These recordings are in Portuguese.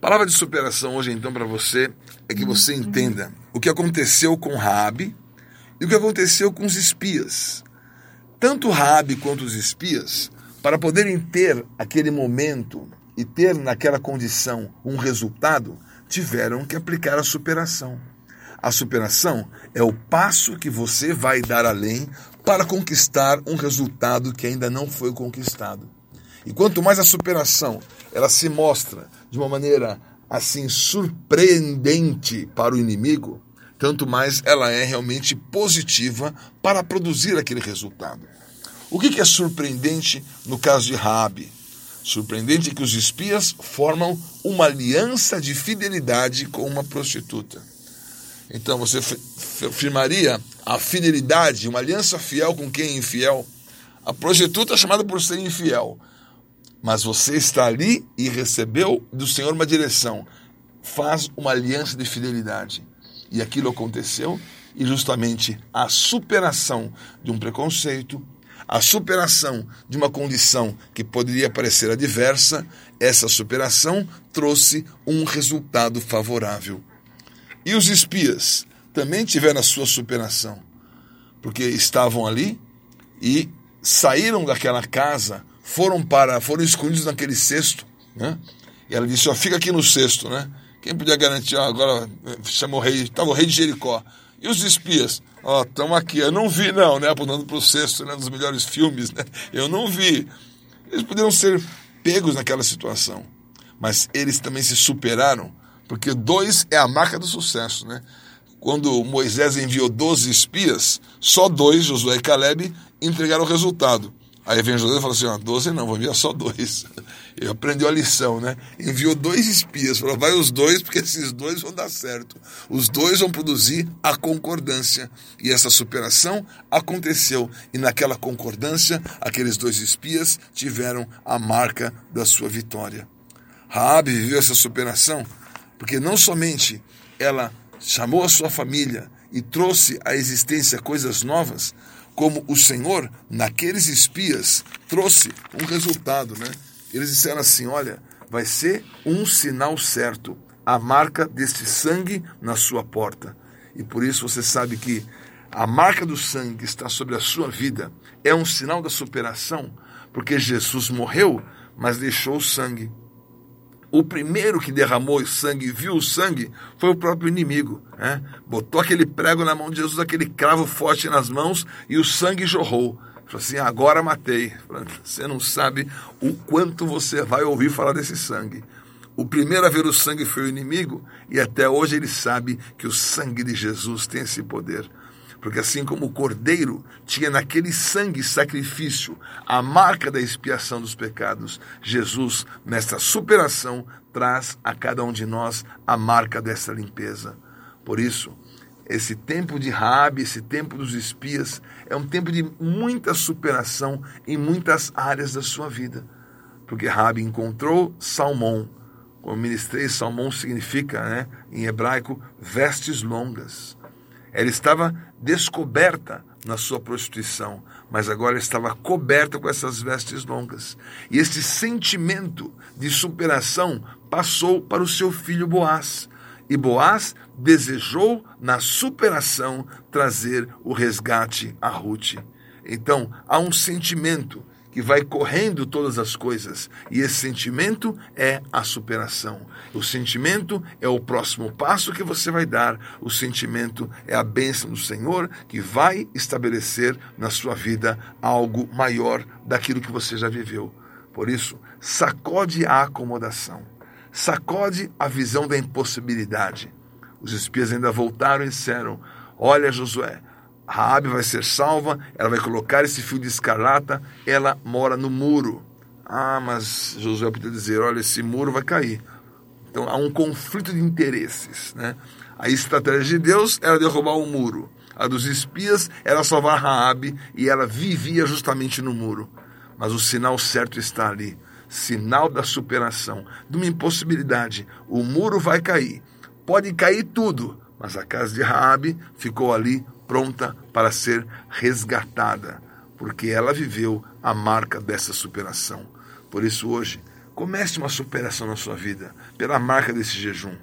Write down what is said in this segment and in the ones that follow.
palavra de superação hoje, então, para você é que você entenda o que aconteceu com Raabe e o que aconteceu com os espias. Tanto Raabe quanto os espias, para poderem ter aquele momento e ter naquela condição um resultado, tiveram que aplicar a superação. A superação é o passo que você vai dar além para conquistar um resultado que ainda não foi conquistado. E quanto mais a superação ela se mostra de uma maneira assim surpreendente para o inimigo, tanto mais ela é realmente positiva para produzir aquele resultado. O que é surpreendente no caso de Raabe? Surpreendente é que os espias formam uma aliança de fidelidade com uma prostituta. Então você firmaria a fidelidade, uma aliança fiel com quem é infiel? A prostituta é chamada por ser infiel. Mas você está ali e recebeu do Senhor uma direção. Faz uma aliança de fidelidade. E aquilo aconteceu, e justamente a superação de um preconceito, a superação de uma condição que poderia parecer adversa, essa superação trouxe um resultado favorável. E os espias também tiveram a sua superação, porque estavam ali e saíram daquela casa foram para foram escondidos naquele cesto, né? E ela disse: ó, fica aqui no cesto, né? Quem podia garantir? Ó, agora eh, chamou o rei, estava o rei de Jericó. E os espias? Ó, estão aqui. Eu não vi, não, né? Apontando para o cesto, né? Dos melhores filmes, né? Eu não vi. Eles poderiam ser pegos naquela situação. Mas eles também se superaram, porque dois é a marca do sucesso, né? Quando Moisés enviou 12 espias, só dois, Josué e Caleb, entregaram o resultado. Aí vem José e fala assim: ó, 12 não, vou enviar só dois. Ele aprendeu a lição, né? Enviou dois espias, falou: vai os dois, porque esses dois vão dar certo. Os dois vão produzir a concordância. E essa superação aconteceu. E naquela concordância, aqueles dois espias tiveram a marca da sua vitória. Raabe viveu essa superação porque não somente ela chamou a sua família e trouxe à existência coisas novas, como o Senhor, naqueles espias, trouxe um resultado, né? Eles disseram assim: olha, vai ser um sinal certo, a marca deste sangue na sua porta. E por isso você sabe que a marca do sangue está sobre a sua vida é um sinal da superação, porque Jesus morreu, mas deixou o sangue o primeiro que derramou sangue e viu o sangue foi o próprio inimigo. Né? Botou aquele prego na mão de Jesus, aquele cravo forte nas mãos e o sangue jorrou. Falou assim: agora matei. Você não sabe o quanto você vai ouvir falar desse sangue. O primeiro a ver o sangue foi o inimigo, e até hoje ele sabe que o sangue de Jesus tem esse poder. Porque assim como o cordeiro tinha naquele sangue sacrifício a marca da expiação dos pecados, Jesus, nesta superação, traz a cada um de nós a marca dessa limpeza. Por isso, esse tempo de Raabe, esse tempo dos espias, é um tempo de muita superação em muitas áreas da sua vida. Porque Raabe encontrou Salmão. Como ministrei, Salmão significa, né, em hebraico, vestes longas. Ela estava descoberta na sua prostituição, mas agora estava coberta com essas vestes longas. E esse sentimento de superação passou para o seu filho Boaz. E Boaz desejou, na superação, trazer o resgate a Ruth. Então, há um sentimento que vai correndo todas as coisas. E esse sentimento é a superação. O sentimento é o próximo passo que você vai dar. O sentimento é a bênção do Senhor que vai estabelecer na sua vida algo maior daquilo que você já viveu. Por isso, sacode a acomodação. Sacode a visão da impossibilidade. Os espias ainda voltaram e disseram: Olha, Josué, Raabe vai ser salva, ela vai colocar esse fio de escarlata, ela mora no muro. Ah, mas Josué podia dizer, olha, esse muro vai cair. Então há um conflito de interesses, né? A estratégia de Deus era derrubar o muro. A dos espias era salvar Raabe e ela vivia justamente no muro. Mas o sinal certo está ali, sinal da superação, de uma impossibilidade. O muro vai cair. Pode cair tudo, mas a casa de Raabe ficou ali pronta para ser resgatada, porque ela viveu a marca dessa superação. Por isso, hoje, Comece uma superação na sua vida pela marca desse jejum.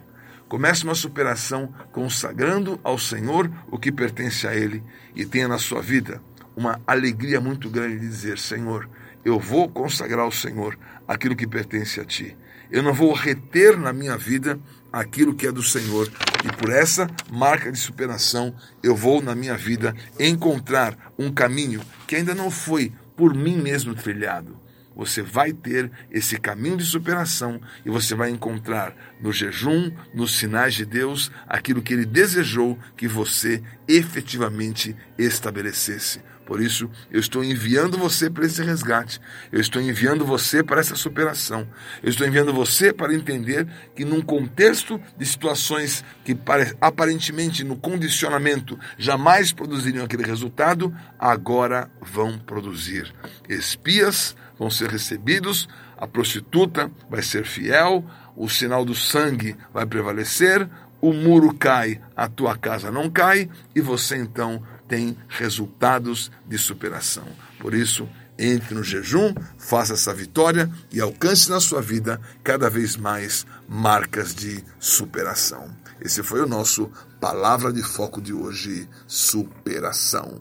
Comece uma superação consagrando ao Senhor o que pertence a Ele e tenha na sua vida uma alegria muito grande de dizer: Senhor, eu vou consagrar ao Senhor aquilo que pertence a Ti. Eu não vou reter na minha vida aquilo que é do Senhor. E por essa marca de superação, eu vou na minha vida encontrar um caminho que ainda não foi por mim mesmo trilhado você vai ter esse caminho de superação e você vai encontrar no jejum, nos sinais de Deus, aquilo que Ele desejou que você efetivamente estabelecesse. Por isso, eu estou enviando você para esse resgate. Eu estou enviando você para essa superação. Eu estou enviando você para entender que, num contexto de situações que aparentemente no condicionamento jamais produziriam aquele resultado, agora vão produzir. Espias vão ser recebidos, a prostituta vai ser fiel, o sinal do sangue vai prevalecer, o muro cai, a tua casa não cai, e você então tem resultados de superação. Por isso, entre no jejum, faça essa vitória e alcance na sua vida cada vez mais marcas de superação. Esse foi o nosso Palavra de Foco de hoje: superação.